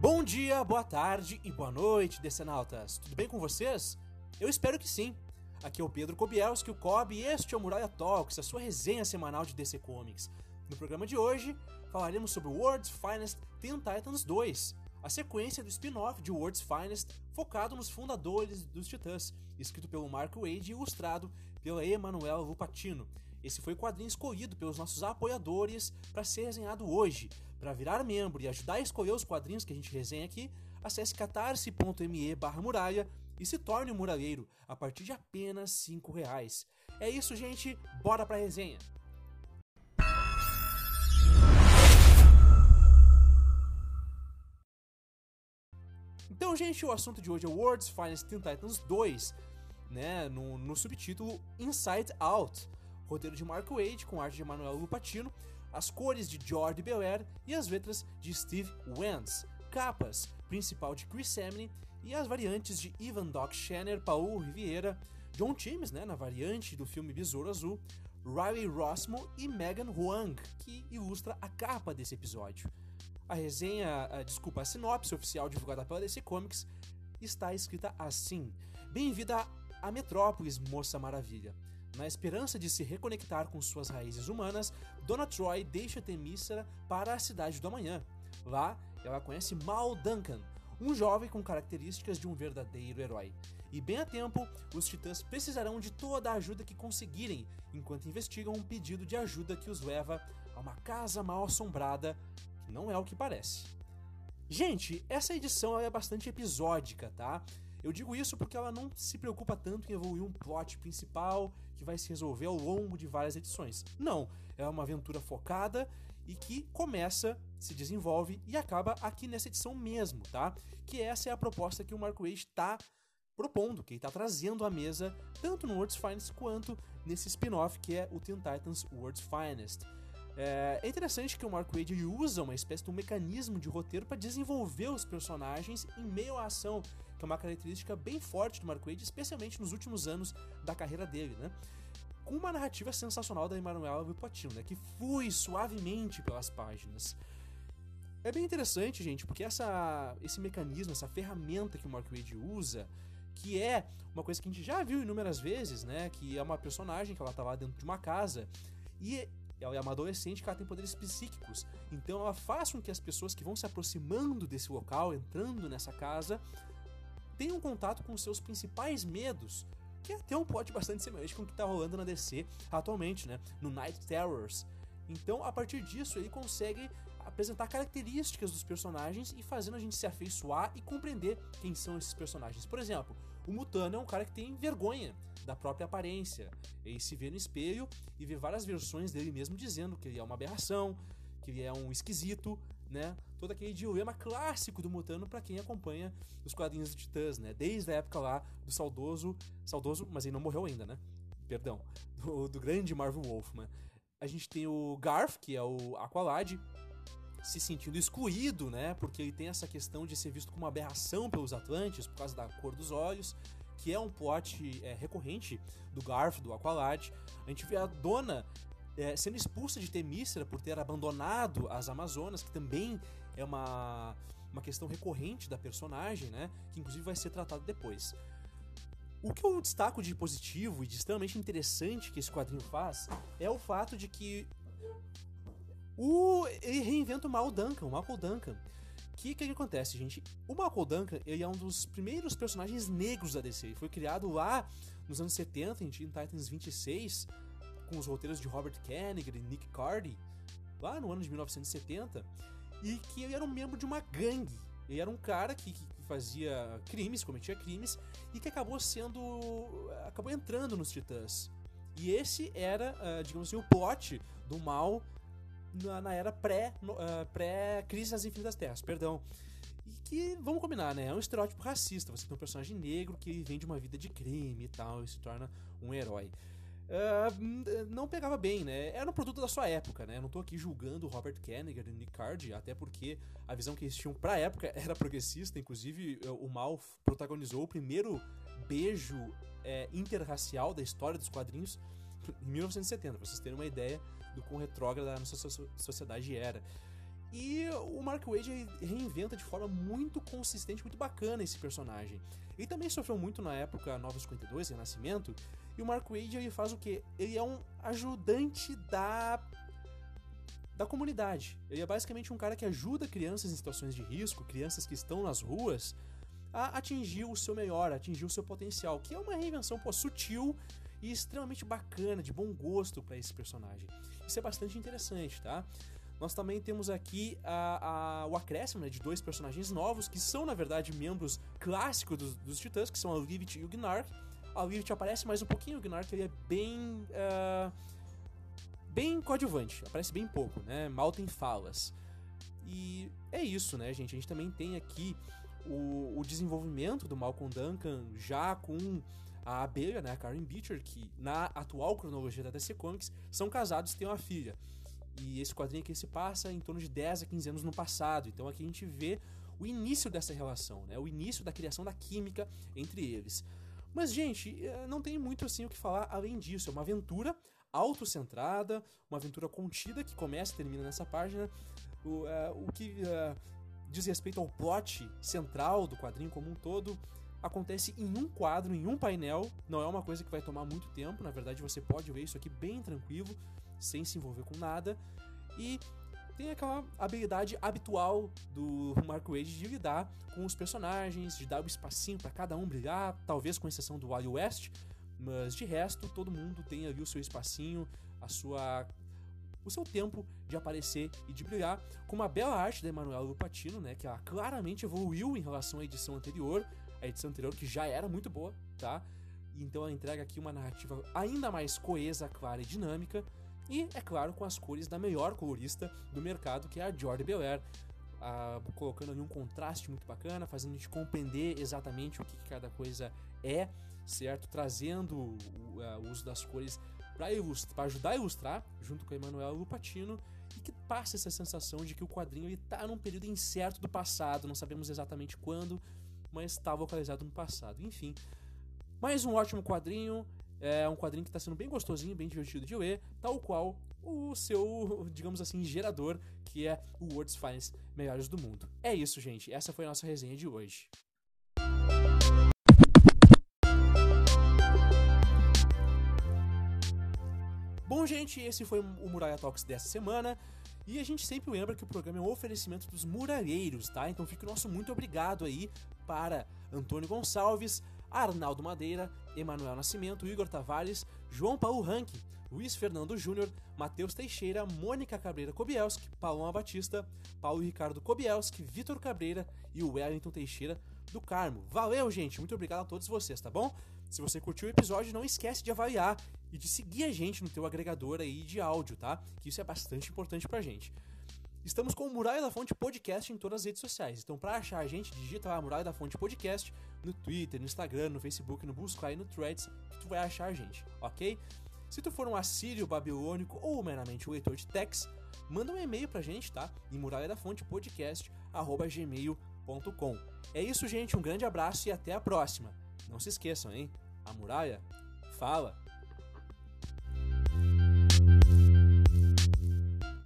Bom dia, boa tarde e boa noite, decenautas. Tudo bem com vocês? Eu espero que sim. Aqui é o Pedro Kobielski, o Kobe, e este é o Muralha Talks, a sua resenha semanal de DC Comics. No programa de hoje, falaremos sobre World's Finest Teen Titans 2, a sequência do spin-off de World's Finest, focado nos fundadores dos Titãs, escrito pelo Mark Wade e ilustrado pela Emanuela Lupatino. Esse foi o quadrinho escolhido pelos nossos apoiadores para ser resenhado hoje. Para virar membro e ajudar a escolher os quadrinhos que a gente resenha aqui, acesse catarse.me barra muralha e se torne um muralheiro a partir de apenas 5 reais. É isso, gente. Bora pra resenha! Então, gente, o assunto de hoje é World's Finest Teen Titans 2, né, no, no subtítulo Inside Out, roteiro de Mark Wade com arte de Manuel Lupatino, as cores de George Belair e as letras de Steve Wentz, capas principal de Chris Samney e as variantes de Ivan Doc Shanner, Paul Riviera, John Timms, né, na variante do filme Besouro Azul, Riley Rossmo e Megan Huang, que ilustra a capa desse episódio. A resenha, a, desculpa, a sinopse oficial divulgada pela DC Comics está escrita assim: Bem-vinda a Metrópolis, moça maravilha. Na esperança de se reconectar com suas raízes humanas, Donna Troy deixa Temícera para a cidade do amanhã. Lá, ela conhece Mal Duncan, um jovem com características de um verdadeiro herói. E bem a tempo, os titãs precisarão de toda a ajuda que conseguirem, enquanto investigam um pedido de ajuda que os leva a uma casa mal assombrada, que não é o que parece. Gente, essa edição é bastante episódica, tá? Eu digo isso porque ela não se preocupa tanto em evoluir um plot principal que vai se resolver ao longo de várias edições. Não, é uma aventura focada e que começa, se desenvolve e acaba aqui nessa edição mesmo, tá? Que essa é a proposta que o Mark Waid está propondo, que ele está trazendo à mesa, tanto no World's Finest quanto nesse spin-off que é o Teen Titans World's Finest. É interessante que o Mark Wade usa uma espécie de um mecanismo de roteiro para desenvolver os personagens em meio à ação, que é uma característica bem forte do Mark Wade, especialmente nos últimos anos da carreira dele, né? Com uma narrativa sensacional da Emanuela Vipotino, né? Que flui suavemente pelas páginas. É bem interessante, gente, porque essa, esse mecanismo, essa ferramenta que o Mark Wade usa, que é uma coisa que a gente já viu inúmeras vezes, né? Que é uma personagem que ela tá lá dentro de uma casa e ela é uma adolescente que ela tem poderes psíquicos. Então ela faz com que as pessoas que vão se aproximando desse local, entrando nessa casa, tenham contato com seus principais medos. Que é até um plot bastante semelhante com o que está rolando na DC atualmente, né? No Night Terrors. Então, a partir disso, ele consegue apresentar características dos personagens e fazendo a gente se afeiçoar e compreender quem são esses personagens. Por exemplo, o Mutano é um cara que tem vergonha da própria aparência. Ele se vê no espelho e vê várias versões dele mesmo dizendo que ele é uma aberração, que ele é um esquisito, né? Todo aquele dilema clássico do Mutano para quem acompanha os quadrinhos do Titãs, né? Desde a época lá do saudoso, saudoso, mas ele não morreu ainda, né? Perdão, do, do grande Marvel Wolfman. A gente tem o Garth, que é o Aqualad, se sentindo excluído, né? Porque ele tem essa questão de ser visto como uma aberração pelos Atlantes por causa da cor dos olhos, que é um plot é, recorrente do Garf, do Aqualad. A gente vê a dona é, sendo expulsa de Temícera por ter abandonado as Amazonas, que também é uma, uma questão recorrente da personagem, né? Que inclusive vai ser tratado depois. O que eu destaco de positivo e de extremamente interessante que esse quadrinho faz é o fato de que o, ele reinventa o Mal Duncan, o Malcolm Duncan. O que, que, acontece, gente? O Malcolm Duncan ele é um dos primeiros personagens negros da DC. Ele foi criado lá nos anos 70, em Teen Titans 26, com os roteiros de Robert Kanigher e Nick Cardy, lá no ano de 1970, e que ele era um membro de uma gangue. Ele era um cara que, que fazia crimes, cometia crimes, e que acabou sendo. acabou entrando nos Titãs. E esse era, uh, digamos assim, o plot do mal na, na era pré, uh, pré-crise das infinitas terras, perdão. E que, vamos combinar, né? É um estereótipo racista. Você tem um personagem negro que vem de uma vida de crime e tal, e se torna um herói. Uh, não pegava bem, né? Era um produto da sua época, né? Eu não tô aqui julgando o Robert Kennedy e Nick Card, até porque a visão que eles tinham pra época era progressista. Inclusive, o Mal protagonizou o primeiro beijo é, interracial da história dos quadrinhos em 1970, pra vocês terem uma ideia do quão retrógrada a nossa sociedade era. E o Mark Wade reinventa de forma muito consistente, muito bacana esse personagem. Ele também sofreu muito na época Nova 52, Renascimento, e o Mark Wade ele faz o que? Ele é um ajudante da da comunidade. Ele é basicamente um cara que ajuda crianças em situações de risco, crianças que estão nas ruas, a atingir o seu melhor, a atingir o seu potencial, que é uma reinvenção pô, sutil e extremamente bacana, de bom gosto para esse personagem. Isso é bastante interessante, tá? Nós também temos aqui a, a, o acréscimo né, de dois personagens novos, que são, na verdade, membros clássicos dos, dos Titãs, que são a Livit e o Gnark. A Livit aparece mais um pouquinho, o Gnark ele é bem... Uh, bem coadjuvante, aparece bem pouco, né? Mal tem falas. E é isso, né, gente? A gente também tem aqui o, o desenvolvimento do Malcolm Duncan já com a abelha, né, a Karen Beecher, que na atual cronologia da DC Comics são casados e têm uma filha. E esse quadrinho aqui se passa em torno de 10 a 15 anos no passado. Então aqui a gente vê o início dessa relação, né? O início da criação da química entre eles. Mas, gente, eh, não tem muito assim o que falar além disso. É uma aventura autocentrada, uma aventura contida que começa e termina nessa página. O, uh, o que uh, diz respeito ao plot central do quadrinho como um todo, acontece em um quadro, em um painel. Não é uma coisa que vai tomar muito tempo, na verdade você pode ver isso aqui bem tranquilo, sem se envolver com nada. E tem aquela habilidade habitual do Mark Wade de lidar com os personagens, de dar o um espacinho para cada um brilhar, talvez com exceção do Wally West, mas de resto todo mundo tem ali o seu espacinho, a sua o seu tempo de aparecer e de brilhar, com uma bela arte da Emanuela Lupatino, né, que ela claramente evoluiu em relação à edição anterior, a edição anterior que já era muito boa, tá? Então ela entrega aqui uma narrativa ainda mais coesa, clara e dinâmica, e é claro com as cores da melhor colorista do mercado, que é a Jordi Belair, ah, colocando ali um contraste muito bacana, fazendo a gente compreender exatamente o que, que cada coisa é, certo? Trazendo o, o uso das cores para ajudar a ilustrar, junto com a Emanuela Lupatino, e que passa essa sensação de que o quadrinho está num período incerto do passado, não sabemos exatamente quando, mas está localizado no passado. Enfim, mais um ótimo quadrinho, é um quadrinho que está sendo bem gostosinho, bem divertido de ler, tal qual o seu, digamos assim, gerador, que é o World's Finest Melhores do Mundo. É isso, gente. Essa foi a nossa resenha de hoje. Bom, gente, esse foi o Muralha Talks dessa semana. E a gente sempre lembra que o programa é um oferecimento dos muralheiros, tá? Então fica o nosso muito obrigado aí para Antônio Gonçalves, Arnaldo Madeira, Emanuel Nascimento, Igor Tavares, João Paulo Ranque, Luiz Fernando Júnior, Matheus Teixeira, Mônica Cabreira Kobielski, Paloma Batista, Paulo Ricardo Kobielski, Vitor Cabreira e o Wellington Teixeira do Carmo. Valeu, gente! Muito obrigado a todos vocês, tá bom? Se você curtiu o episódio, não esquece de avaliar e de seguir a gente no teu agregador aí de áudio, tá? Que isso é bastante importante pra gente. Estamos com o Muralha da Fonte Podcast em todas as redes sociais. Então, para achar a gente, digita lá Muralha da Fonte Podcast no Twitter, no Instagram, no Facebook, no Buscar e no Threads, que tu vai achar a gente, ok? Se tu for um assírio babilônico ou meramente um leitor de text, manda um e-mail pra gente, tá? Em muralha da fonte podcast gmail.com. É isso, gente. Um grande abraço e até a próxima. Não se esqueçam, hein? A muralha fala.